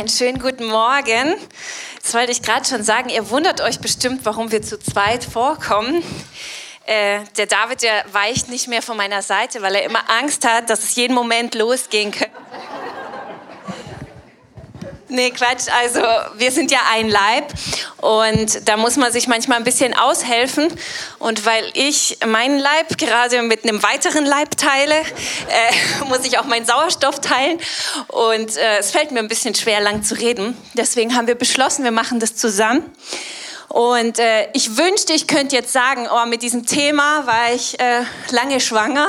Einen schönen guten Morgen. Jetzt wollte ich gerade schon sagen, ihr wundert euch bestimmt, warum wir zu zweit vorkommen. Äh, der David, der weicht nicht mehr von meiner Seite, weil er immer Angst hat, dass es jeden Moment losgehen könnte. Nee, Quatsch. Also wir sind ja ein Leib und da muss man sich manchmal ein bisschen aushelfen. Und weil ich meinen Leib gerade mit einem weiteren Leib teile, äh, muss ich auch meinen Sauerstoff teilen. Und äh, es fällt mir ein bisschen schwer, lang zu reden. Deswegen haben wir beschlossen, wir machen das zusammen. Und äh, ich wünschte, ich könnte jetzt sagen, oh, mit diesem Thema war ich äh, lange schwanger.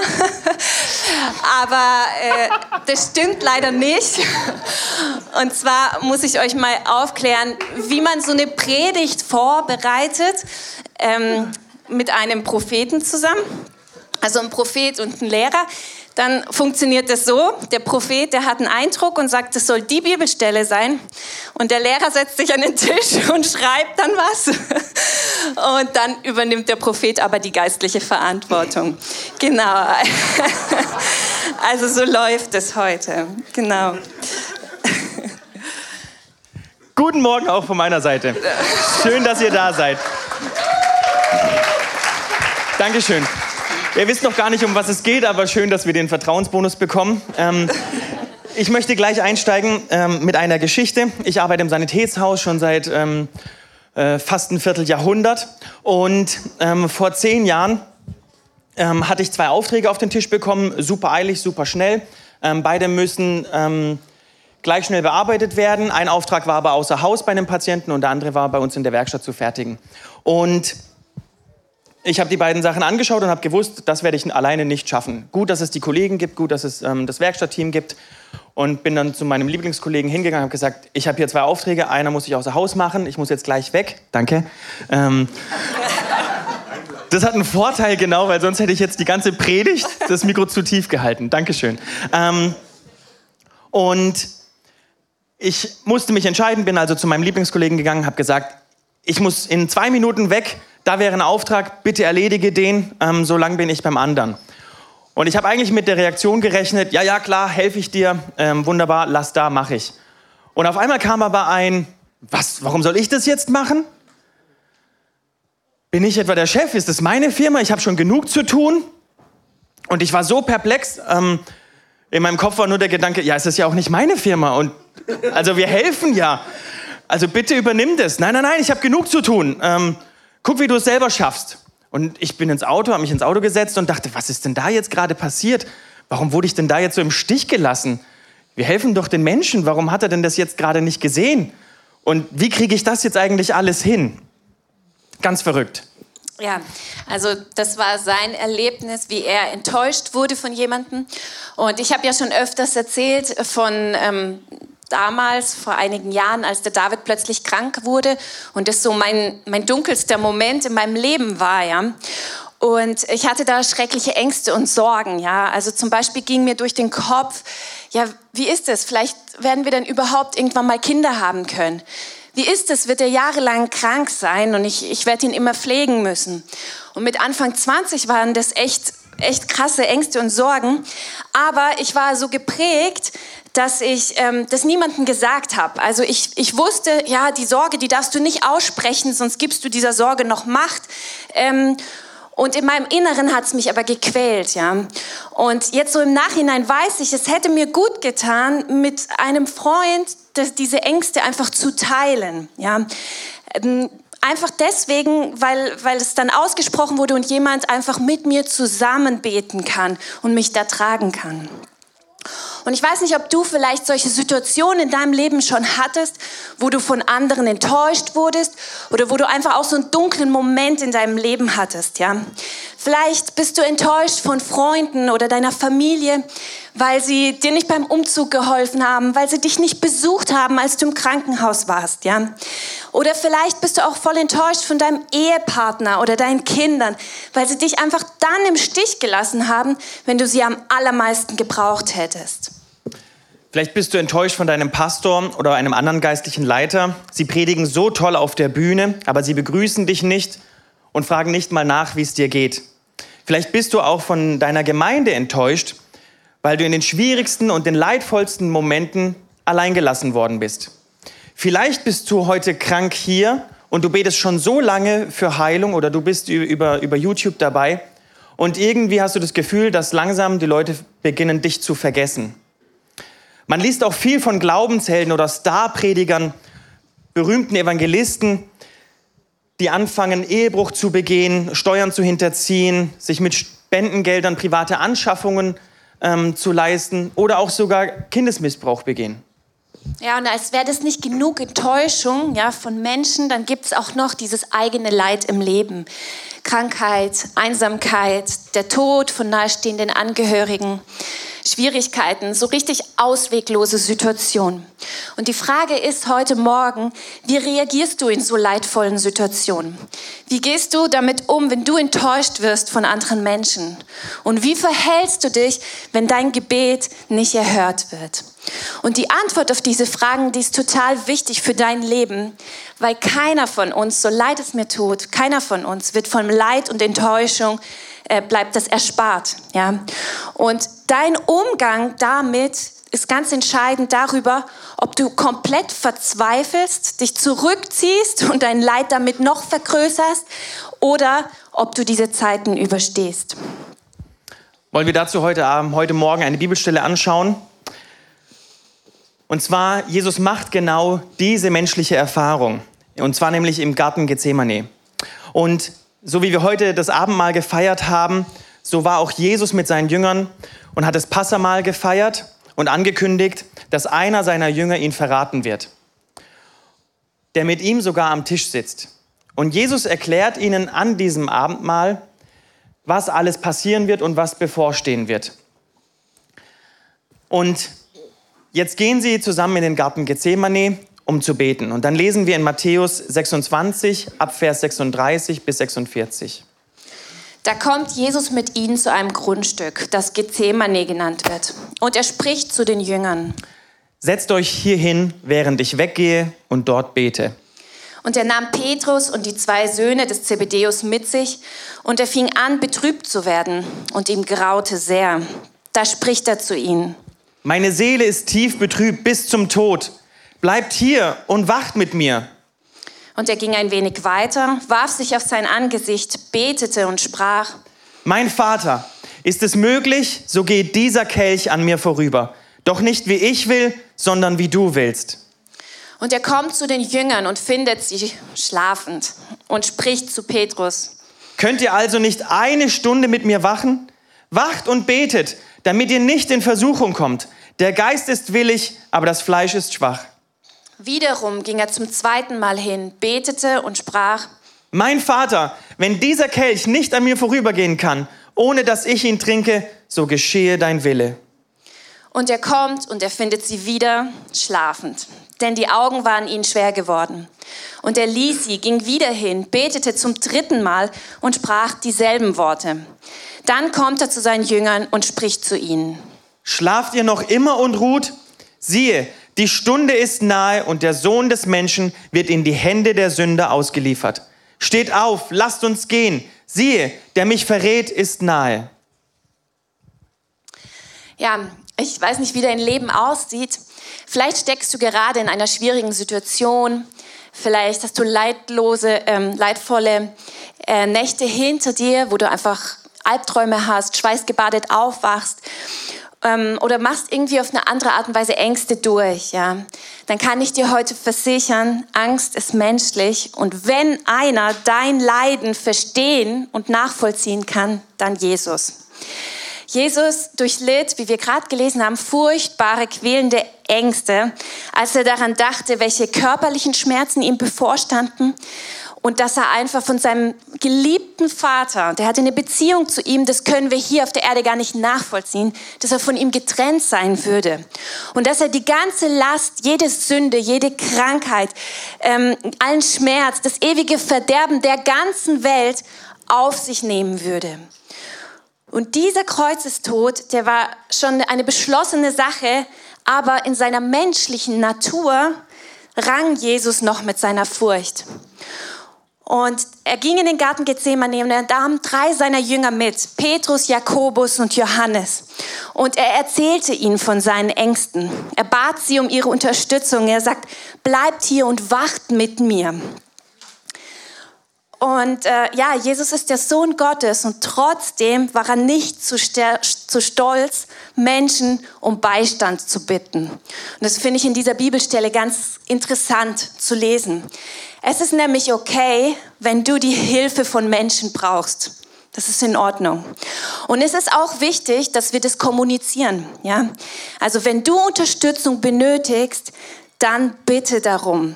Aber äh, das stimmt leider nicht. Und zwar muss ich euch mal aufklären, wie man so eine Predigt vorbereitet ähm, mit einem Propheten zusammen. Also ein Prophet und ein Lehrer dann funktioniert das so, der Prophet, der hat einen Eindruck und sagt, das soll die Bibelstelle sein. Und der Lehrer setzt sich an den Tisch und schreibt dann was. Und dann übernimmt der Prophet aber die geistliche Verantwortung. Genau. Also so läuft es heute. Genau. Guten Morgen auch von meiner Seite. Schön, dass ihr da seid. Dankeschön. Ihr wisst noch gar nicht, um was es geht, aber schön, dass wir den Vertrauensbonus bekommen. Ähm, ich möchte gleich einsteigen ähm, mit einer Geschichte. Ich arbeite im Sanitätshaus schon seit ähm, äh, fast ein Vierteljahrhundert. Und ähm, vor zehn Jahren ähm, hatte ich zwei Aufträge auf den Tisch bekommen, super eilig, super schnell. Ähm, beide müssen gleich schnell bearbeitet werden. Ein Auftrag war aber außer Haus bei einem Patienten und der andere war bei uns in der Werkstatt zu fertigen. Und ich habe die beiden Sachen angeschaut und habe gewusst, das werde ich alleine nicht schaffen. Gut, dass es die Kollegen gibt, gut, dass es ähm, das Werkstattteam gibt. Und bin dann zu meinem Lieblingskollegen hingegangen und habe gesagt, ich habe hier zwei Aufträge, einer muss ich außer Haus machen, ich muss jetzt gleich weg. Danke. Ähm, das hat einen Vorteil, genau, weil sonst hätte ich jetzt die ganze Predigt das Mikro zu tief gehalten. Dankeschön. Ähm, und ich musste mich entscheiden, bin also zu meinem Lieblingskollegen gegangen, habe gesagt, ich muss in zwei Minuten weg, da wäre ein Auftrag, bitte erledige den, ähm, so lange bin ich beim anderen. Und ich habe eigentlich mit der Reaktion gerechnet, ja, ja, klar, helfe ich dir, ähm, wunderbar, lass da, mache ich. Und auf einmal kam aber ein, was, warum soll ich das jetzt machen? Bin ich etwa der Chef? Ist das meine Firma? Ich habe schon genug zu tun. Und ich war so perplex. Ähm, in meinem Kopf war nur der Gedanke, ja, es ist ja auch nicht meine Firma. Und also wir helfen ja. Also bitte übernimm das. Nein, nein, nein, ich habe genug zu tun. Ähm, guck, wie du es selber schaffst. Und ich bin ins Auto, habe mich ins Auto gesetzt und dachte, was ist denn da jetzt gerade passiert? Warum wurde ich denn da jetzt so im Stich gelassen? Wir helfen doch den Menschen. Warum hat er denn das jetzt gerade nicht gesehen? Und wie kriege ich das jetzt eigentlich alles hin? Ganz verrückt. Ja, also das war sein Erlebnis, wie er enttäuscht wurde von jemandem. Und ich habe ja schon öfters erzählt von ähm, damals, vor einigen Jahren, als der David plötzlich krank wurde und das so mein, mein dunkelster Moment in meinem Leben war, ja. Und ich hatte da schreckliche Ängste und Sorgen, ja. Also zum Beispiel ging mir durch den Kopf, ja, wie ist es? Vielleicht werden wir dann überhaupt irgendwann mal Kinder haben können. Wie ist es? Wird er jahrelang krank sein und ich, ich werde ihn immer pflegen müssen? Und mit Anfang 20 waren das echt, echt krasse Ängste und Sorgen. Aber ich war so geprägt, dass ich ähm, das niemandem gesagt habe. Also ich, ich wusste, ja, die Sorge, die darfst du nicht aussprechen, sonst gibst du dieser Sorge noch Macht. Ähm, und in meinem Inneren hat es mich aber gequält, ja. Und jetzt so im Nachhinein weiß ich, es hätte mir gut getan, mit einem Freund das, diese Ängste einfach zu teilen, ja. Ähm, einfach deswegen, weil, weil es dann ausgesprochen wurde und jemand einfach mit mir zusammen beten kann und mich da tragen kann. Und ich weiß nicht, ob du vielleicht solche Situationen in deinem Leben schon hattest, wo du von anderen enttäuscht wurdest oder wo du einfach auch so einen dunklen Moment in deinem Leben hattest, ja. Vielleicht bist du enttäuscht von Freunden oder deiner Familie, weil sie dir nicht beim Umzug geholfen haben, weil sie dich nicht besucht haben, als du im Krankenhaus warst, ja. Oder vielleicht bist du auch voll enttäuscht von deinem Ehepartner oder deinen Kindern, weil sie dich einfach dann im Stich gelassen haben, wenn du sie am allermeisten gebraucht hättest. Vielleicht bist du enttäuscht von deinem Pastor oder einem anderen geistlichen Leiter. Sie predigen so toll auf der Bühne, aber sie begrüßen dich nicht und fragen nicht mal nach, wie es dir geht. Vielleicht bist du auch von deiner Gemeinde enttäuscht, weil du in den schwierigsten und den leidvollsten Momenten alleingelassen worden bist. Vielleicht bist du heute krank hier und du betest schon so lange für Heilung oder du bist über, über YouTube dabei und irgendwie hast du das Gefühl, dass langsam die Leute beginnen, dich zu vergessen. Man liest auch viel von Glaubenshelden oder Starpredigern, berühmten Evangelisten, die anfangen, Ehebruch zu begehen, Steuern zu hinterziehen, sich mit Spendengeldern private Anschaffungen ähm, zu leisten oder auch sogar Kindesmissbrauch begehen. Ja, und als wäre das nicht genug Enttäuschung ja, von Menschen, dann gibt es auch noch dieses eigene Leid im Leben. Krankheit, Einsamkeit, der Tod von nahestehenden Angehörigen. Schwierigkeiten, so richtig ausweglose Situationen. Und die Frage ist heute Morgen, wie reagierst du in so leidvollen Situationen? Wie gehst du damit um, wenn du enttäuscht wirst von anderen Menschen? Und wie verhältst du dich, wenn dein Gebet nicht erhört wird? Und die Antwort auf diese Fragen, die ist total wichtig für dein Leben, weil keiner von uns, so leid es mir tut, keiner von uns wird von Leid und Enttäuschung äh, bleibt das erspart. Ja? Und dein Umgang damit ist ganz entscheidend darüber, ob du komplett verzweifelst, dich zurückziehst und dein Leid damit noch vergrößerst oder ob du diese Zeiten überstehst. Wollen wir dazu heute Abend, heute Morgen eine Bibelstelle anschauen? Und zwar, Jesus macht genau diese menschliche Erfahrung. Und zwar nämlich im Garten Gethsemane. Und so wie wir heute das Abendmahl gefeiert haben, so war auch Jesus mit seinen Jüngern und hat das Passamal gefeiert und angekündigt, dass einer seiner Jünger ihn verraten wird, der mit ihm sogar am Tisch sitzt. Und Jesus erklärt ihnen an diesem Abendmahl, was alles passieren wird und was bevorstehen wird. Und jetzt gehen sie zusammen in den Garten Gethsemane um zu beten. Und dann lesen wir in Matthäus 26 ab Vers 36 bis 46. Da kommt Jesus mit ihnen zu einem Grundstück, das Gethsemane genannt wird. Und er spricht zu den Jüngern. Setzt euch hier hin, während ich weggehe und dort bete. Und er nahm Petrus und die zwei Söhne des Zebedeus mit sich und er fing an, betrübt zu werden und ihm graute sehr. Da spricht er zu ihnen. Meine Seele ist tief betrübt bis zum Tod bleibt hier und wacht mit mir. Und er ging ein wenig weiter, warf sich auf sein Angesicht, betete und sprach, Mein Vater, ist es möglich, so geht dieser Kelch an mir vorüber. Doch nicht wie ich will, sondern wie du willst. Und er kommt zu den Jüngern und findet sie schlafend und spricht zu Petrus. Könnt ihr also nicht eine Stunde mit mir wachen? Wacht und betet, damit ihr nicht in Versuchung kommt. Der Geist ist willig, aber das Fleisch ist schwach. Wiederum ging er zum zweiten Mal hin, betete und sprach, Mein Vater, wenn dieser Kelch nicht an mir vorübergehen kann, ohne dass ich ihn trinke, so geschehe dein Wille. Und er kommt und er findet sie wieder schlafend, denn die Augen waren ihnen schwer geworden. Und er ließ sie, ging wieder hin, betete zum dritten Mal und sprach dieselben Worte. Dann kommt er zu seinen Jüngern und spricht zu ihnen. Schlaft ihr noch immer und ruht? Siehe, die Stunde ist nahe und der Sohn des Menschen wird in die Hände der Sünder ausgeliefert. Steht auf, lasst uns gehen. Siehe, der mich verrät, ist nahe. Ja, ich weiß nicht, wie dein Leben aussieht. Vielleicht steckst du gerade in einer schwierigen Situation. Vielleicht hast du leidlose, ähm, leidvolle äh, Nächte hinter dir, wo du einfach Albträume hast, schweißgebadet aufwachst ähm, oder machst irgendwie auf eine andere Art und Weise Ängste durch, ja, dann kann ich dir heute versichern, Angst ist menschlich und wenn einer dein Leiden verstehen und nachvollziehen kann, dann Jesus. Jesus durchlitt, wie wir gerade gelesen haben, furchtbare, quälende Ängste, als er daran dachte, welche körperlichen Schmerzen ihm bevorstanden und dass er einfach von seinem geliebten Vater, der hatte eine Beziehung zu ihm, das können wir hier auf der Erde gar nicht nachvollziehen, dass er von ihm getrennt sein würde. Und dass er die ganze Last, jede Sünde, jede Krankheit, ähm, allen Schmerz, das ewige Verderben der ganzen Welt auf sich nehmen würde. Und dieser Kreuzestod, der war schon eine beschlossene Sache, aber in seiner menschlichen Natur rang Jesus noch mit seiner Furcht. Und er ging in den Garten Gethsemane und er nahm drei seiner Jünger mit, Petrus, Jakobus und Johannes. Und er erzählte ihnen von seinen Ängsten. Er bat sie um ihre Unterstützung. Er sagt, bleibt hier und wacht mit mir. Und äh, ja, Jesus ist der Sohn Gottes und trotzdem war er nicht zu, zu stolz, Menschen um Beistand zu bitten. Und das finde ich in dieser Bibelstelle ganz interessant zu lesen. Es ist nämlich okay, wenn du die Hilfe von Menschen brauchst. Das ist in Ordnung. Und es ist auch wichtig, dass wir das kommunizieren. Ja? Also wenn du Unterstützung benötigst, dann bitte darum.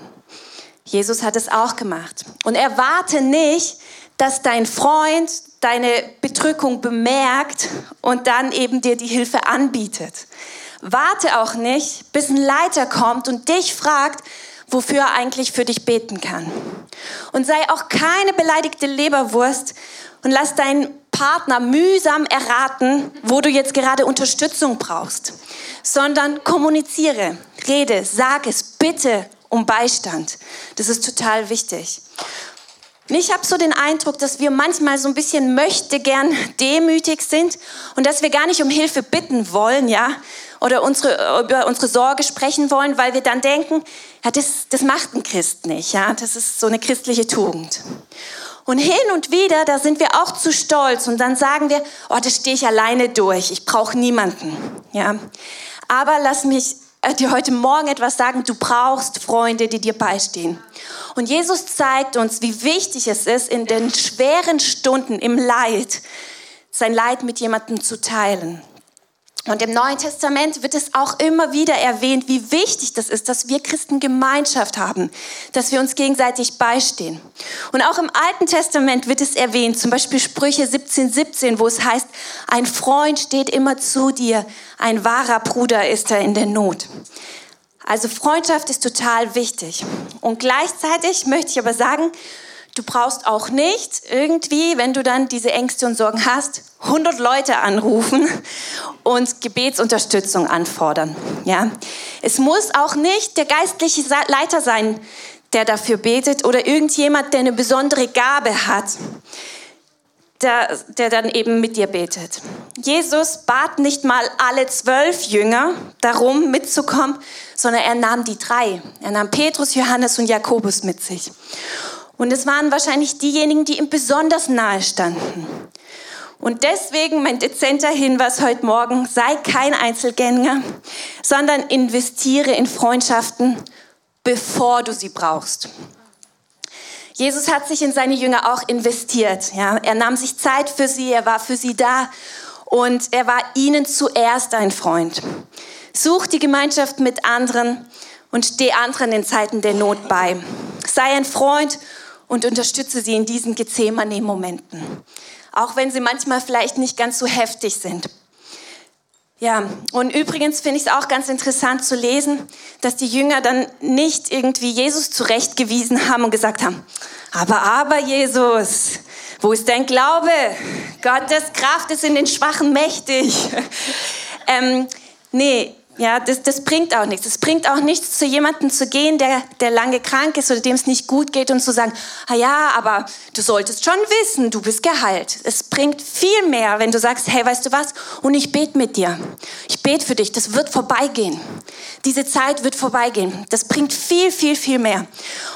Jesus hat es auch gemacht. Und erwarte nicht, dass dein Freund deine Bedrückung bemerkt und dann eben dir die Hilfe anbietet. Warte auch nicht, bis ein Leiter kommt und dich fragt, wofür er eigentlich für dich beten kann. Und sei auch keine beleidigte Leberwurst und lass deinen Partner mühsam erraten, wo du jetzt gerade Unterstützung brauchst, sondern kommuniziere, rede, sag es, bitte um Beistand. Das ist total wichtig. Und ich habe so den Eindruck, dass wir manchmal so ein bisschen möchte gern demütig sind und dass wir gar nicht um Hilfe bitten wollen, ja, oder unsere, über unsere Sorge sprechen wollen, weil wir dann denken, ja, das, das macht ein Christ nicht, ja, das ist so eine christliche Tugend. Und hin und wieder, da sind wir auch zu stolz und dann sagen wir, oh, das stehe ich alleine durch, ich brauche niemanden, ja. Aber lass mich äh, dir heute Morgen etwas sagen, du brauchst Freunde, die dir beistehen. Und Jesus zeigt uns, wie wichtig es ist, in den schweren Stunden im Leid, sein Leid mit jemandem zu teilen. Und im Neuen Testament wird es auch immer wieder erwähnt, wie wichtig das ist, dass wir Christen Gemeinschaft haben, dass wir uns gegenseitig beistehen. Und auch im Alten Testament wird es erwähnt, zum Beispiel Sprüche 17, 17, wo es heißt, ein Freund steht immer zu dir, ein wahrer Bruder ist er in der Not. Also Freundschaft ist total wichtig. Und gleichzeitig möchte ich aber sagen, Du brauchst auch nicht irgendwie, wenn du dann diese Ängste und Sorgen hast, 100 Leute anrufen und Gebetsunterstützung anfordern. Ja? Es muss auch nicht der geistliche Leiter sein, der dafür betet oder irgendjemand, der eine besondere Gabe hat, der, der dann eben mit dir betet. Jesus bat nicht mal alle zwölf Jünger darum mitzukommen, sondern er nahm die drei. Er nahm Petrus, Johannes und Jakobus mit sich. Und es waren wahrscheinlich diejenigen, die ihm besonders nahe standen. Und deswegen mein dezenter Hinweis heute Morgen, sei kein Einzelgänger, sondern investiere in Freundschaften, bevor du sie brauchst. Jesus hat sich in seine Jünger auch investiert. Ja? Er nahm sich Zeit für sie, er war für sie da und er war ihnen zuerst ein Freund. Such die Gemeinschaft mit anderen und steh anderen in Zeiten der Not bei. Sei ein Freund und unterstütze sie in diesen Gethsemane-Momenten. Auch wenn sie manchmal vielleicht nicht ganz so heftig sind. Ja, und übrigens finde ich es auch ganz interessant zu lesen, dass die Jünger dann nicht irgendwie Jesus zurechtgewiesen haben und gesagt haben, aber, aber Jesus, wo ist dein Glaube? Gottes Kraft ist in den Schwachen mächtig. ähm, nee, ja, das, das bringt auch nichts. Es bringt auch nichts, zu jemandem zu gehen, der, der lange krank ist oder dem es nicht gut geht und zu sagen, ah ja, aber du solltest schon wissen, du bist geheilt. Es bringt viel mehr, wenn du sagst, hey, weißt du was? Und ich bete mit dir. Ich bete für dich. Das wird vorbeigehen. Diese Zeit wird vorbeigehen. Das bringt viel, viel, viel mehr.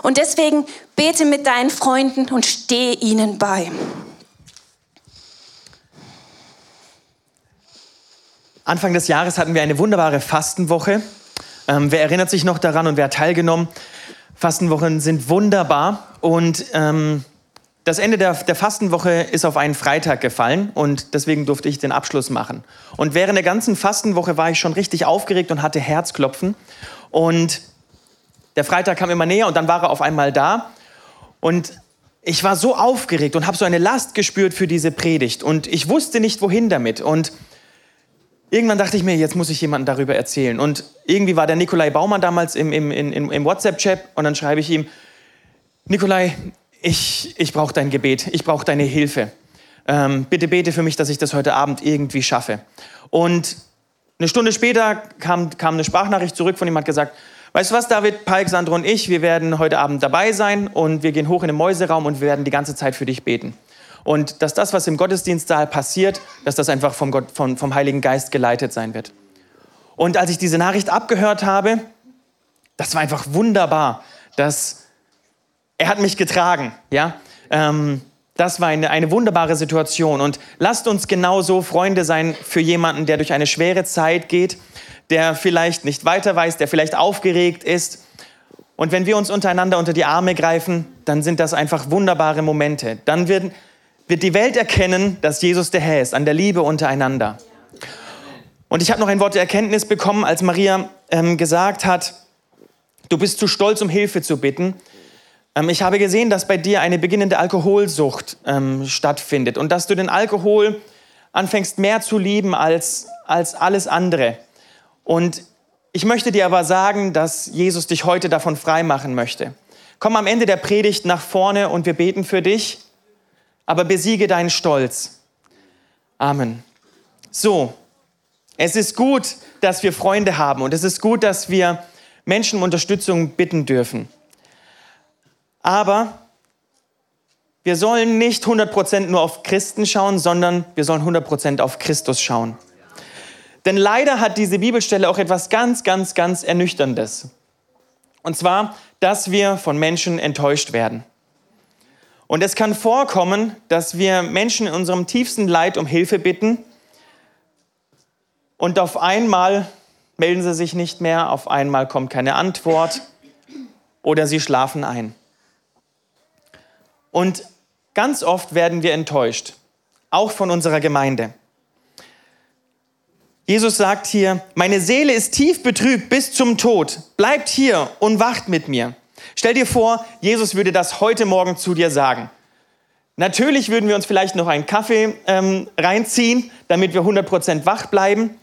Und deswegen bete mit deinen Freunden und stehe ihnen bei. Anfang des Jahres hatten wir eine wunderbare Fastenwoche. Ähm, wer erinnert sich noch daran und wer hat teilgenommen? Fastenwochen sind wunderbar und ähm, das Ende der, der, Fastenwoche ist auf einen Freitag gefallen und deswegen durfte ich den Abschluss machen. Und während der ganzen Fastenwoche war ich schon richtig aufgeregt und hatte Herzklopfen. Und der Freitag kam immer näher und dann war er auf einmal da. Und ich war so aufgeregt und habe so eine Last gespürt für diese Predigt. Und ich wusste nicht, wohin damit. Und irgendwann dachte ich mir, jetzt muss ich jemandem darüber erzählen. Und irgendwie war der Nikolai Baumann damals im, im, im, im WhatsApp-Chat und dann schreibe ich ihm, Nikolai, ich, ich brauche dein Gebet, ich brauche deine Hilfe. Ähm, bitte bete für mich, dass ich das heute Abend irgendwie schaffe. Und eine Stunde später kam, kam eine Sprachnachricht zurück von ihm, hat gesagt, Weißt du was, David, Palk, Sandro und ich, wir werden heute Abend dabei sein und wir gehen hoch in den Mäuseraum und wir werden die ganze Zeit für dich beten. Und dass das, was im Gottesdienstsaal passiert, dass das einfach vom, Gott, vom, vom Heiligen Geist geleitet sein wird. Und als ich diese Nachricht abgehört habe, das war einfach wunderbar, dass er hat mich getragen, ja. Ähm, das war eine, eine wunderbare Situation. Und lasst uns genauso Freunde sein für jemanden, der durch eine schwere Zeit geht, der vielleicht nicht weiter weiß, der vielleicht aufgeregt ist. Und wenn wir uns untereinander unter die Arme greifen, dann sind das einfach wunderbare Momente. Dann wird, wird die Welt erkennen, dass Jesus der Herr ist, an der Liebe untereinander. Und ich habe noch ein Wort der Erkenntnis bekommen, als Maria ähm, gesagt hat, du bist zu stolz, um Hilfe zu bitten. Ähm, ich habe gesehen, dass bei dir eine beginnende Alkoholsucht ähm, stattfindet und dass du den Alkohol anfängst mehr zu lieben als, als alles andere. Und ich möchte dir aber sagen, dass Jesus dich heute davon frei machen möchte. Komm am Ende der Predigt nach vorne und wir beten für dich, aber besiege deinen Stolz. Amen. So, es ist gut, dass wir Freunde haben und es ist gut, dass wir Menschen um Unterstützung bitten dürfen. Aber wir sollen nicht 100% nur auf Christen schauen, sondern wir sollen 100% auf Christus schauen. Denn leider hat diese Bibelstelle auch etwas ganz, ganz, ganz Ernüchterndes. Und zwar, dass wir von Menschen enttäuscht werden. Und es kann vorkommen, dass wir Menschen in unserem tiefsten Leid um Hilfe bitten und auf einmal melden sie sich nicht mehr, auf einmal kommt keine Antwort oder sie schlafen ein. Und ganz oft werden wir enttäuscht, auch von unserer Gemeinde. Jesus sagt hier, meine Seele ist tief betrübt bis zum Tod. Bleibt hier und wacht mit mir. Stell dir vor, Jesus würde das heute Morgen zu dir sagen. Natürlich würden wir uns vielleicht noch einen Kaffee ähm, reinziehen, damit wir 100% wach bleiben.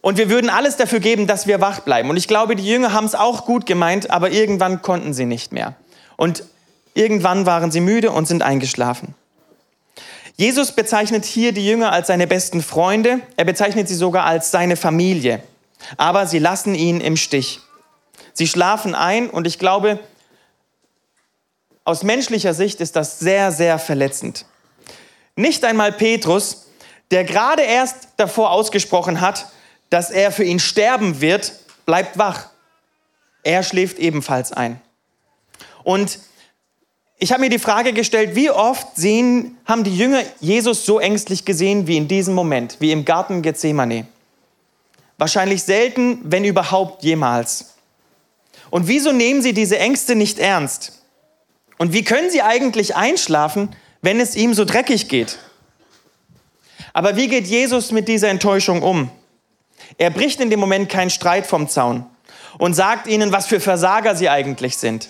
Und wir würden alles dafür geben, dass wir wach bleiben. Und ich glaube, die Jünger haben es auch gut gemeint, aber irgendwann konnten sie nicht mehr. Und irgendwann waren sie müde und sind eingeschlafen. Jesus bezeichnet hier die Jünger als seine besten Freunde. Er bezeichnet sie sogar als seine Familie. Aber sie lassen ihn im Stich. Sie schlafen ein und ich glaube, aus menschlicher Sicht ist das sehr, sehr verletzend. Nicht einmal Petrus, der gerade erst davor ausgesprochen hat, dass er für ihn sterben wird, bleibt wach. Er schläft ebenfalls ein. Und ich habe mir die Frage gestellt, wie oft sehen, haben die Jünger Jesus so ängstlich gesehen wie in diesem Moment, wie im Garten Gethsemane? Wahrscheinlich selten, wenn überhaupt jemals. Und wieso nehmen sie diese Ängste nicht ernst? Und wie können sie eigentlich einschlafen, wenn es ihm so dreckig geht? Aber wie geht Jesus mit dieser Enttäuschung um? Er bricht in dem Moment keinen Streit vom Zaun und sagt ihnen, was für Versager sie eigentlich sind.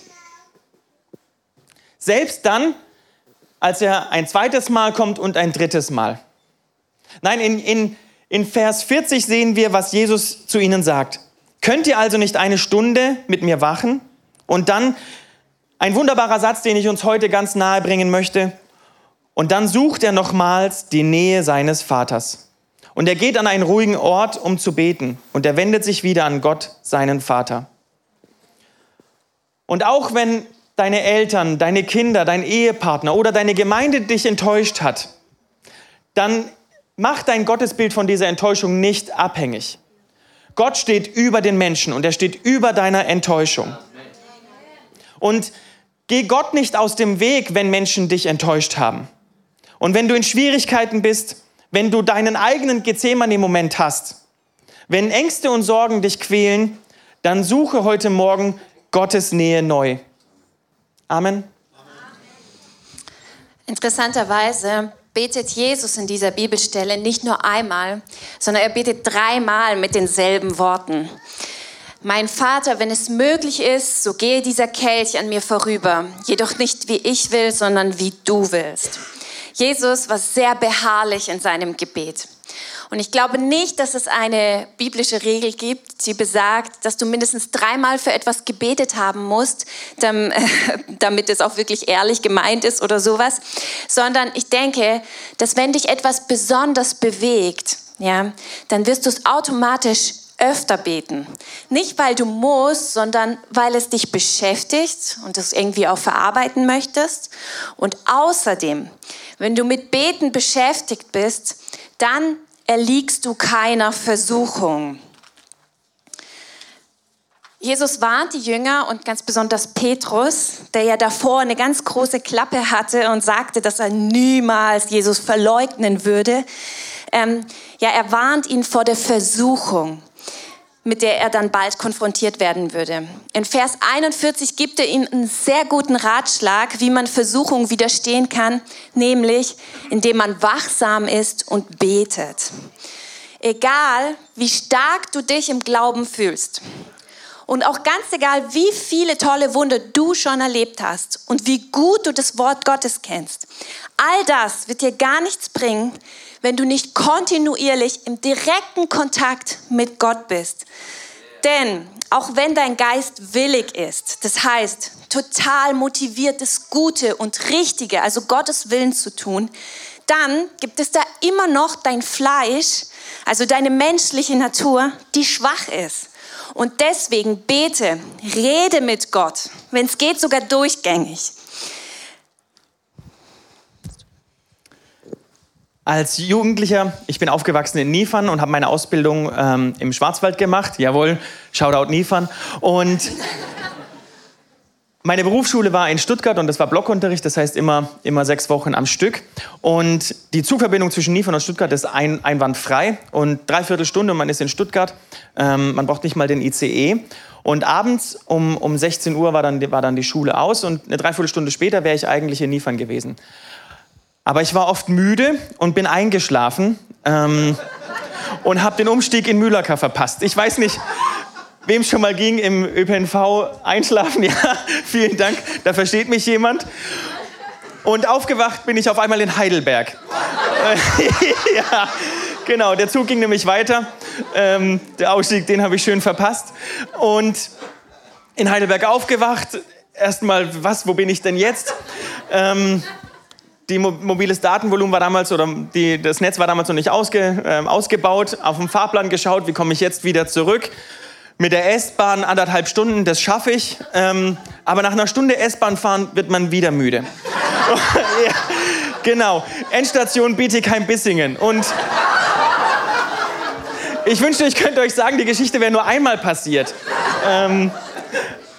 Selbst dann, als er ein zweites Mal kommt und ein drittes Mal. Nein, in, in, in Vers 40 sehen wir, was Jesus zu ihnen sagt. Könnt ihr also nicht eine Stunde mit mir wachen? Und dann ein wunderbarer Satz, den ich uns heute ganz nahe bringen möchte. Und dann sucht er nochmals die Nähe seines Vaters. Und er geht an einen ruhigen Ort, um zu beten. Und er wendet sich wieder an Gott, seinen Vater. Und auch wenn deine Eltern, deine Kinder, dein Ehepartner oder deine Gemeinde dich enttäuscht hat, dann mach dein Gottesbild von dieser Enttäuschung nicht abhängig. Gott steht über den Menschen und er steht über deiner Enttäuschung. Und geh Gott nicht aus dem Weg, wenn Menschen dich enttäuscht haben. Und wenn du in Schwierigkeiten bist, wenn du deinen eigenen Gethsemane-Moment hast, wenn Ängste und Sorgen dich quälen, dann suche heute Morgen Gottes Nähe neu. Amen. Interessanterweise betet Jesus in dieser Bibelstelle nicht nur einmal, sondern er betet dreimal mit denselben Worten. Mein Vater, wenn es möglich ist, so gehe dieser Kelch an mir vorüber, jedoch nicht wie ich will, sondern wie du willst. Jesus war sehr beharrlich in seinem Gebet. Und ich glaube nicht, dass es eine biblische Regel gibt, die besagt, dass du mindestens dreimal für etwas gebetet haben musst, damit es auch wirklich ehrlich gemeint ist oder sowas, sondern ich denke, dass wenn dich etwas besonders bewegt, ja, dann wirst du es automatisch öfter beten. Nicht, weil du musst, sondern weil es dich beschäftigt und es irgendwie auch verarbeiten möchtest. Und außerdem, wenn du mit Beten beschäftigt bist, dann erliegst du keiner Versuchung. Jesus warnt die Jünger und ganz besonders Petrus, der ja davor eine ganz große Klappe hatte und sagte, dass er niemals Jesus verleugnen würde. Ähm, ja, er warnt ihn vor der Versuchung mit der er dann bald konfrontiert werden würde. In Vers 41 gibt er ihm einen sehr guten Ratschlag, wie man Versuchungen widerstehen kann, nämlich indem man wachsam ist und betet. Egal, wie stark du dich im Glauben fühlst und auch ganz egal, wie viele tolle Wunder du schon erlebt hast und wie gut du das Wort Gottes kennst, all das wird dir gar nichts bringen, wenn du nicht kontinuierlich im direkten Kontakt mit Gott bist. Denn auch wenn dein Geist willig ist, das heißt total motiviert, das Gute und Richtige, also Gottes Willen zu tun, dann gibt es da immer noch dein Fleisch, also deine menschliche Natur, die schwach ist. Und deswegen bete, rede mit Gott, wenn es geht sogar durchgängig. Als Jugendlicher, ich bin aufgewachsen in Niefern und habe meine Ausbildung ähm, im Schwarzwald gemacht. Jawohl, Shoutout Niefern. Und meine Berufsschule war in Stuttgart und das war Blockunterricht, das heißt immer, immer sechs Wochen am Stück. Und die Zugverbindung zwischen Niefern und Stuttgart ist ein, einwandfrei und dreiviertel Stunde und man ist in Stuttgart. Ähm, man braucht nicht mal den ICE. Und abends um, um 16 Uhr war dann, war dann die Schule aus und eine Dreiviertelstunde später wäre ich eigentlich in Niefern gewesen. Aber ich war oft müde und bin eingeschlafen ähm, und habe den Umstieg in Mühlacker verpasst. Ich weiß nicht, wem es schon mal ging im ÖPNV einschlafen. Ja, vielen Dank, da versteht mich jemand. Und aufgewacht bin ich auf einmal in Heidelberg. ja, genau, der Zug ging nämlich weiter. Ähm, der Ausstieg, den habe ich schön verpasst. Und in Heidelberg aufgewacht. Erstmal, was, wo bin ich denn jetzt? Ähm, die mobiles Datenvolumen war damals oder die, das Netz war damals noch nicht ausge, äh, ausgebaut. Auf dem Fahrplan geschaut, wie komme ich jetzt wieder zurück? Mit der S-Bahn anderthalb Stunden, das schaffe ich. Ähm, aber nach einer Stunde S-Bahn fahren wird man wieder müde. ja, genau. Endstation Bietigheim-Bissingen. Und ich wünschte, ich könnte euch sagen, die Geschichte wäre nur einmal passiert. Ähm,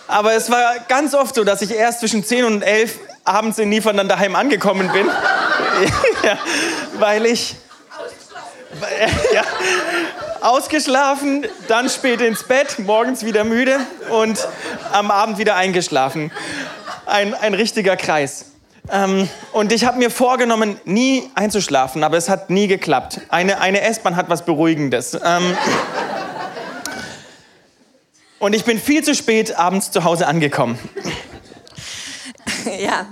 aber es war ganz oft so, dass ich erst zwischen 10 und 11 abends in Niefern dann daheim angekommen bin. ja, weil ich. Ja, ausgeschlafen, dann spät ins Bett, morgens wieder müde und am Abend wieder eingeschlafen. Ein, ein richtiger Kreis. Ähm, und ich habe mir vorgenommen, nie einzuschlafen, aber es hat nie geklappt. Eine, eine S-Bahn hat was Beruhigendes. Ähm, und ich bin viel zu spät abends zu Hause angekommen. Ja,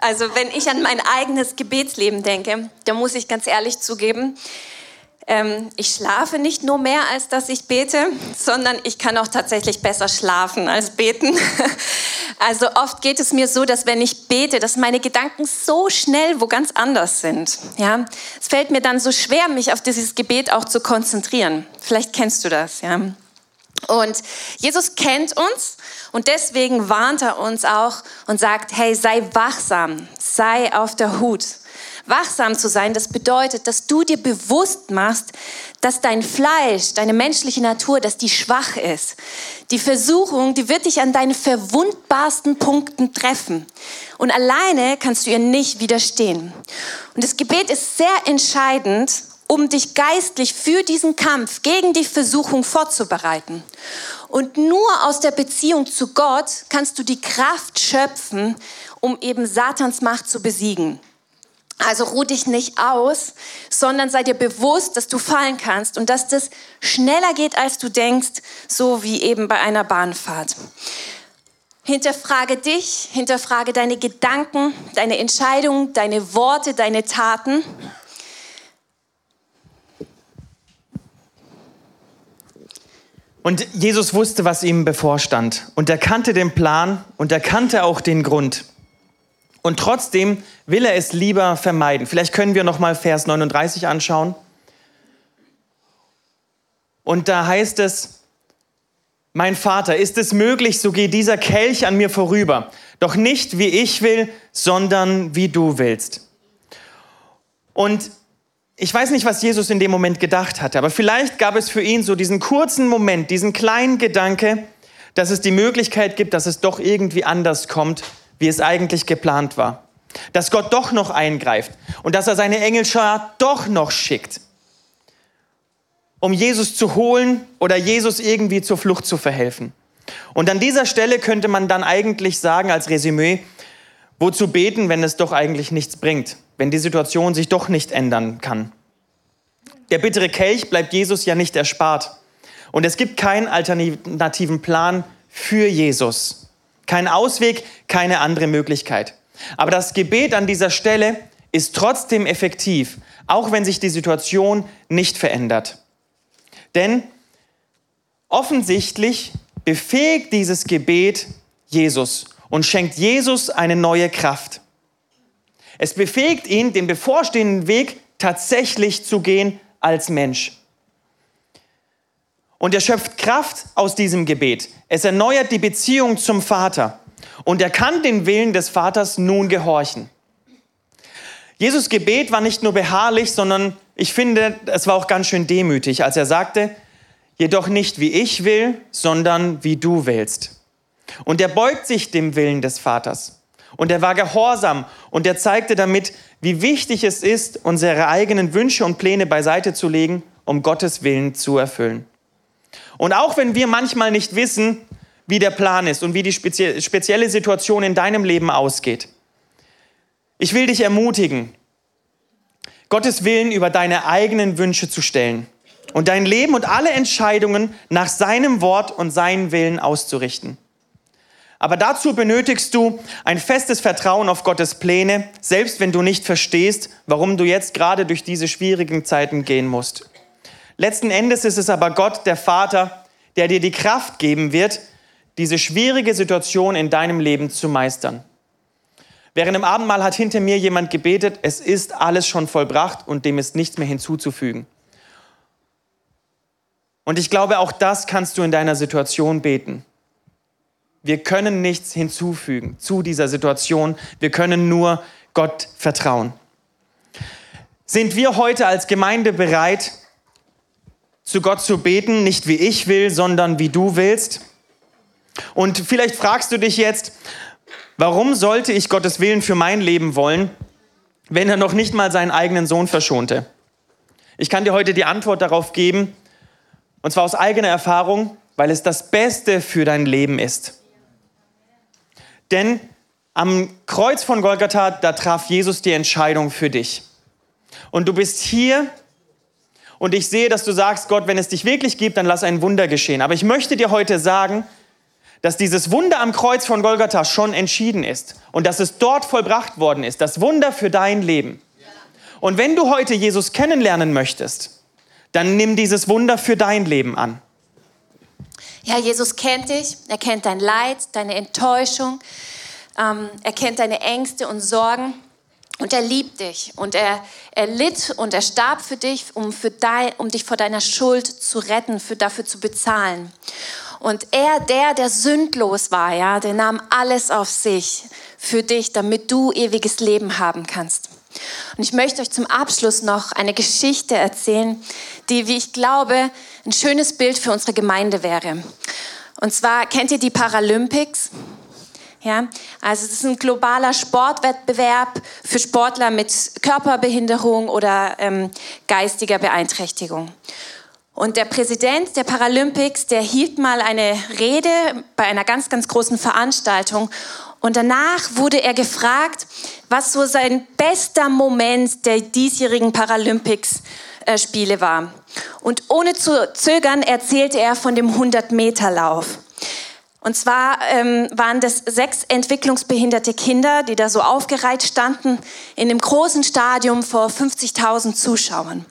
also wenn ich an mein eigenes Gebetsleben denke, da muss ich ganz ehrlich zugeben, ähm, ich schlafe nicht nur mehr, als dass ich bete, sondern ich kann auch tatsächlich besser schlafen als beten. Also oft geht es mir so, dass wenn ich bete, dass meine Gedanken so schnell wo ganz anders sind. Ja, es fällt mir dann so schwer, mich auf dieses Gebet auch zu konzentrieren. Vielleicht kennst du das, ja. Und Jesus kennt uns und deswegen warnt er uns auch und sagt, hey, sei wachsam, sei auf der Hut. Wachsam zu sein, das bedeutet, dass du dir bewusst machst, dass dein Fleisch, deine menschliche Natur, dass die schwach ist. Die Versuchung, die wird dich an deinen verwundbarsten Punkten treffen. Und alleine kannst du ihr nicht widerstehen. Und das Gebet ist sehr entscheidend, um dich geistlich für diesen Kampf gegen die Versuchung vorzubereiten. Und nur aus der Beziehung zu Gott kannst du die Kraft schöpfen, um eben Satans Macht zu besiegen. Also ruh dich nicht aus, sondern sei dir bewusst, dass du fallen kannst und dass das schneller geht, als du denkst, so wie eben bei einer Bahnfahrt. Hinterfrage dich, hinterfrage deine Gedanken, deine Entscheidungen, deine Worte, deine Taten Und Jesus wusste, was ihm bevorstand. Und er kannte den Plan und er kannte auch den Grund. Und trotzdem will er es lieber vermeiden. Vielleicht können wir noch mal Vers 39 anschauen. Und da heißt es, mein Vater, ist es möglich, so geht dieser Kelch an mir vorüber. Doch nicht wie ich will, sondern wie du willst. Und ich weiß nicht, was Jesus in dem Moment gedacht hatte, aber vielleicht gab es für ihn so diesen kurzen Moment, diesen kleinen Gedanke, dass es die Möglichkeit gibt, dass es doch irgendwie anders kommt, wie es eigentlich geplant war. Dass Gott doch noch eingreift und dass er seine Engelschar doch noch schickt, um Jesus zu holen oder Jesus irgendwie zur Flucht zu verhelfen. Und an dieser Stelle könnte man dann eigentlich sagen als Resümee, wozu beten, wenn es doch eigentlich nichts bringt, wenn die Situation sich doch nicht ändern kann. Der bittere Kelch bleibt Jesus ja nicht erspart. Und es gibt keinen alternativen Plan für Jesus. Kein Ausweg, keine andere Möglichkeit. Aber das Gebet an dieser Stelle ist trotzdem effektiv, auch wenn sich die Situation nicht verändert. Denn offensichtlich befähigt dieses Gebet Jesus und schenkt Jesus eine neue Kraft. Es befähigt ihn, den bevorstehenden Weg tatsächlich zu gehen als Mensch. Und er schöpft Kraft aus diesem Gebet. Es erneuert die Beziehung zum Vater. Und er kann den Willen des Vaters nun gehorchen. Jesus Gebet war nicht nur beharrlich, sondern ich finde, es war auch ganz schön demütig, als er sagte, jedoch nicht wie ich will, sondern wie du willst. Und er beugt sich dem Willen des Vaters. Und er war gehorsam und er zeigte damit, wie wichtig es ist, unsere eigenen Wünsche und Pläne beiseite zu legen, um Gottes Willen zu erfüllen. Und auch wenn wir manchmal nicht wissen, wie der Plan ist und wie die spezielle Situation in deinem Leben ausgeht, ich will dich ermutigen, Gottes Willen über deine eigenen Wünsche zu stellen und dein Leben und alle Entscheidungen nach seinem Wort und seinen Willen auszurichten. Aber dazu benötigst du ein festes Vertrauen auf Gottes Pläne, selbst wenn du nicht verstehst, warum du jetzt gerade durch diese schwierigen Zeiten gehen musst. Letzten Endes ist es aber Gott, der Vater, der dir die Kraft geben wird, diese schwierige Situation in deinem Leben zu meistern. Während im Abendmahl hat hinter mir jemand gebetet, es ist alles schon vollbracht und dem ist nichts mehr hinzuzufügen. Und ich glaube, auch das kannst du in deiner Situation beten. Wir können nichts hinzufügen zu dieser Situation. Wir können nur Gott vertrauen. Sind wir heute als Gemeinde bereit, zu Gott zu beten, nicht wie ich will, sondern wie du willst. Und vielleicht fragst du dich jetzt, warum sollte ich Gottes Willen für mein Leben wollen, wenn er noch nicht mal seinen eigenen Sohn verschonte? Ich kann dir heute die Antwort darauf geben, und zwar aus eigener Erfahrung, weil es das Beste für dein Leben ist. Denn am Kreuz von Golgatha, da traf Jesus die Entscheidung für dich. Und du bist hier und ich sehe, dass du sagst, Gott, wenn es dich wirklich gibt, dann lass ein Wunder geschehen. Aber ich möchte dir heute sagen, dass dieses Wunder am Kreuz von Golgatha schon entschieden ist und dass es dort vollbracht worden ist, das Wunder für dein Leben. Und wenn du heute Jesus kennenlernen möchtest, dann nimm dieses Wunder für dein Leben an. Ja, Jesus kennt dich, er kennt dein Leid, deine Enttäuschung, ähm, er kennt deine Ängste und Sorgen. Und er liebt dich und er, er litt und er starb für dich, um, für dein, um dich vor deiner Schuld zu retten, für, dafür zu bezahlen. Und er, der, der sündlos war, ja, der nahm alles auf sich für dich, damit du ewiges Leben haben kannst. Und ich möchte euch zum Abschluss noch eine Geschichte erzählen, die, wie ich glaube, ein schönes Bild für unsere Gemeinde wäre. Und zwar kennt ihr die Paralympics? Ja, also es ist ein globaler Sportwettbewerb für Sportler mit Körperbehinderung oder ähm, geistiger Beeinträchtigung. Und der Präsident der Paralympics, der hielt mal eine Rede bei einer ganz, ganz großen Veranstaltung. Und danach wurde er gefragt, was so sein bester Moment der diesjährigen Paralympics-Spiele äh, war. Und ohne zu zögern erzählte er von dem 100-Meter-Lauf. Und zwar ähm, waren das sechs entwicklungsbehinderte Kinder, die da so aufgereiht standen in dem großen Stadium vor 50.000 Zuschauern.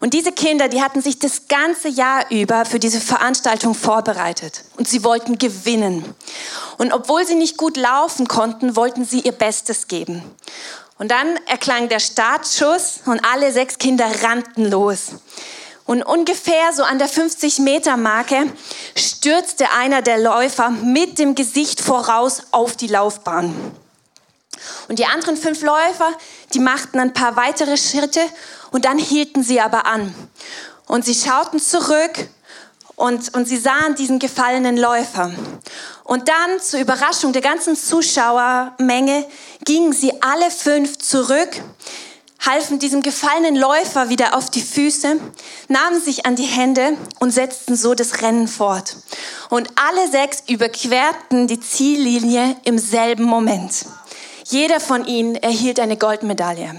Und diese Kinder, die hatten sich das ganze Jahr über für diese Veranstaltung vorbereitet. Und sie wollten gewinnen. Und obwohl sie nicht gut laufen konnten, wollten sie ihr Bestes geben. Und dann erklang der Startschuss und alle sechs Kinder rannten los. Und ungefähr so an der 50-Meter-Marke stürzte einer der Läufer mit dem Gesicht voraus auf die Laufbahn. Und die anderen fünf Läufer, die machten ein paar weitere Schritte und dann hielten sie aber an. Und sie schauten zurück und, und sie sahen diesen gefallenen Läufer. Und dann, zur Überraschung der ganzen Zuschauermenge, gingen sie alle fünf zurück, halfen diesem gefallenen Läufer wieder auf die Füße, nahmen sich an die Hände und setzten so das Rennen fort. Und alle sechs überquerten die Ziellinie im selben Moment. Jeder von ihnen erhielt eine Goldmedaille.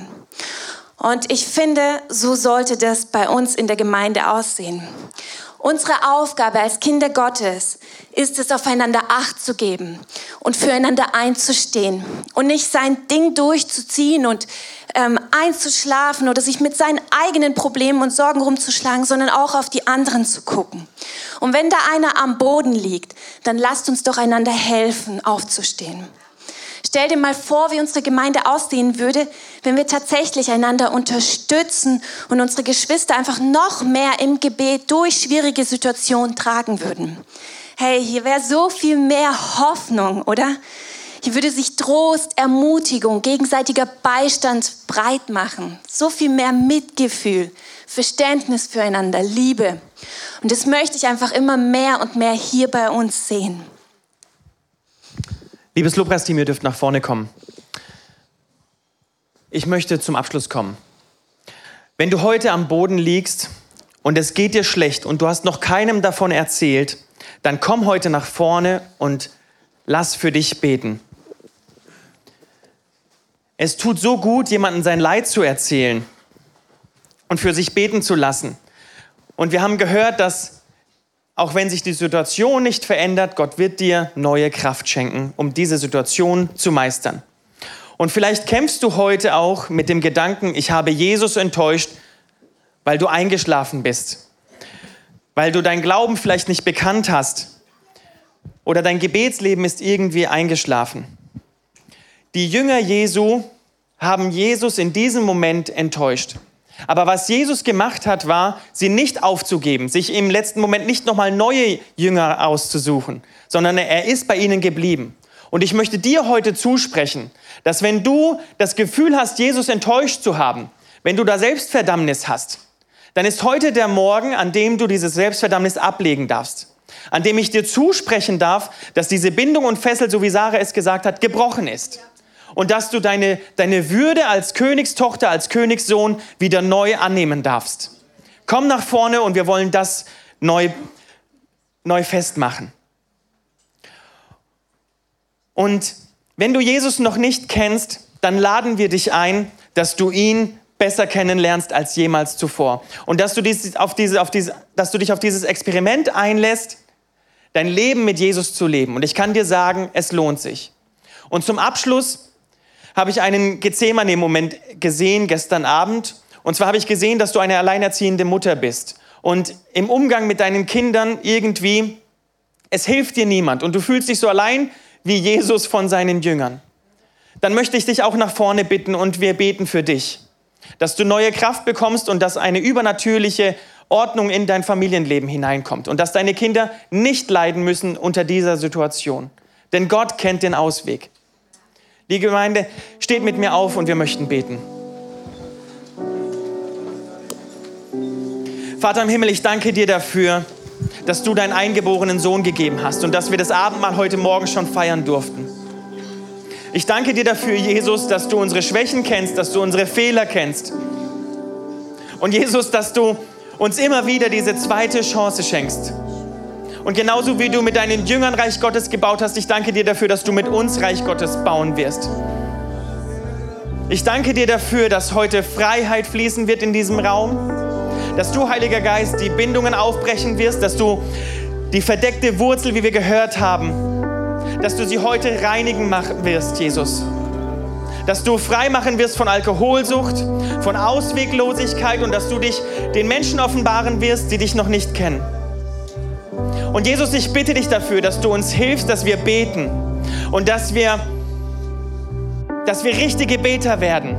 Und ich finde, so sollte das bei uns in der Gemeinde aussehen. Unsere Aufgabe als Kinder Gottes ist es, aufeinander Acht zu geben und füreinander einzustehen und nicht sein Ding durchzuziehen und ähm, einzuschlafen oder sich mit seinen eigenen Problemen und Sorgen rumzuschlagen, sondern auch auf die anderen zu gucken. Und wenn da einer am Boden liegt, dann lasst uns doch einander helfen, aufzustehen. Stell dir mal vor, wie unsere Gemeinde aussehen würde, wenn wir tatsächlich einander unterstützen und unsere Geschwister einfach noch mehr im Gebet durch schwierige Situationen tragen würden. Hey, hier wäre so viel mehr Hoffnung, oder? Hier würde sich Trost, Ermutigung, gegenseitiger Beistand breit machen. So viel mehr Mitgefühl, Verständnis füreinander, Liebe. Und das möchte ich einfach immer mehr und mehr hier bei uns sehen. Liebes Lobpreisteam, ihr dürft nach vorne kommen. Ich möchte zum Abschluss kommen. Wenn du heute am Boden liegst und es geht dir schlecht und du hast noch keinem davon erzählt, dann komm heute nach vorne und lass für dich beten. Es tut so gut, jemandem sein Leid zu erzählen und für sich beten zu lassen. Und wir haben gehört, dass auch wenn sich die Situation nicht verändert, Gott wird dir neue Kraft schenken, um diese Situation zu meistern. Und vielleicht kämpfst du heute auch mit dem Gedanken, ich habe Jesus enttäuscht, weil du eingeschlafen bist, weil du dein Glauben vielleicht nicht bekannt hast oder dein Gebetsleben ist irgendwie eingeschlafen. Die Jünger Jesu haben Jesus in diesem Moment enttäuscht. Aber was Jesus gemacht hat, war, sie nicht aufzugeben, sich im letzten Moment nicht nochmal neue Jünger auszusuchen, sondern er ist bei ihnen geblieben. Und ich möchte dir heute zusprechen, dass wenn du das Gefühl hast, Jesus enttäuscht zu haben, wenn du da Selbstverdammnis hast, dann ist heute der Morgen, an dem du dieses Selbstverdammnis ablegen darfst. An dem ich dir zusprechen darf, dass diese Bindung und Fessel, so wie Sarah es gesagt hat, gebrochen ist und dass du deine, deine Würde als Königstochter, als Königssohn wieder neu annehmen darfst. Komm nach vorne und wir wollen das neu, neu festmachen. Und wenn du Jesus noch nicht kennst, dann laden wir dich ein, dass du ihn besser kennenlernst als jemals zuvor. Und dass du, dies, auf diese, auf diese, dass du dich auf dieses Experiment einlässt, dein Leben mit Jesus zu leben. Und ich kann dir sagen, es lohnt sich. Und zum Abschluss habe ich einen Gethsemane-Moment gesehen gestern Abend. Und zwar habe ich gesehen, dass du eine alleinerziehende Mutter bist. Und im Umgang mit deinen Kindern irgendwie, es hilft dir niemand. Und du fühlst dich so allein wie Jesus von seinen Jüngern. Dann möchte ich dich auch nach vorne bitten und wir beten für dich. Dass du neue Kraft bekommst und dass eine übernatürliche Ordnung in dein Familienleben hineinkommt. Und dass deine Kinder nicht leiden müssen unter dieser Situation. Denn Gott kennt den Ausweg. Die Gemeinde steht mit mir auf und wir möchten beten. Vater im Himmel, ich danke dir dafür, dass du deinen eingeborenen Sohn gegeben hast und dass wir das Abendmahl heute Morgen schon feiern durften. Ich danke dir dafür, Jesus, dass du unsere Schwächen kennst, dass du unsere Fehler kennst. Und Jesus, dass du uns immer wieder diese zweite Chance schenkst. Und genauso wie du mit deinen Jüngern Reich Gottes gebaut hast, ich danke dir dafür, dass du mit uns Reich Gottes bauen wirst. Ich danke dir dafür, dass heute Freiheit fließen wird in diesem Raum, dass du, Heiliger Geist, die Bindungen aufbrechen wirst, dass du die verdeckte Wurzel, wie wir gehört haben, dass du sie heute reinigen machen wirst, Jesus. Dass du frei machen wirst von Alkoholsucht, von Ausweglosigkeit und dass du dich den Menschen offenbaren wirst, die dich noch nicht kennen. Und Jesus, ich bitte dich dafür, dass du uns hilfst, dass wir beten und dass wir, dass wir richtige Beter werden.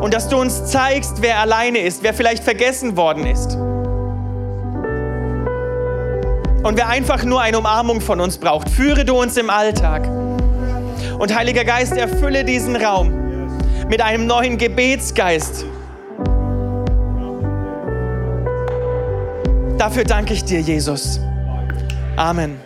Und dass du uns zeigst, wer alleine ist, wer vielleicht vergessen worden ist. Und wer einfach nur eine Umarmung von uns braucht. Führe du uns im Alltag. Und Heiliger Geist, erfülle diesen Raum mit einem neuen Gebetsgeist. Dafür danke ich dir, Jesus. Amen.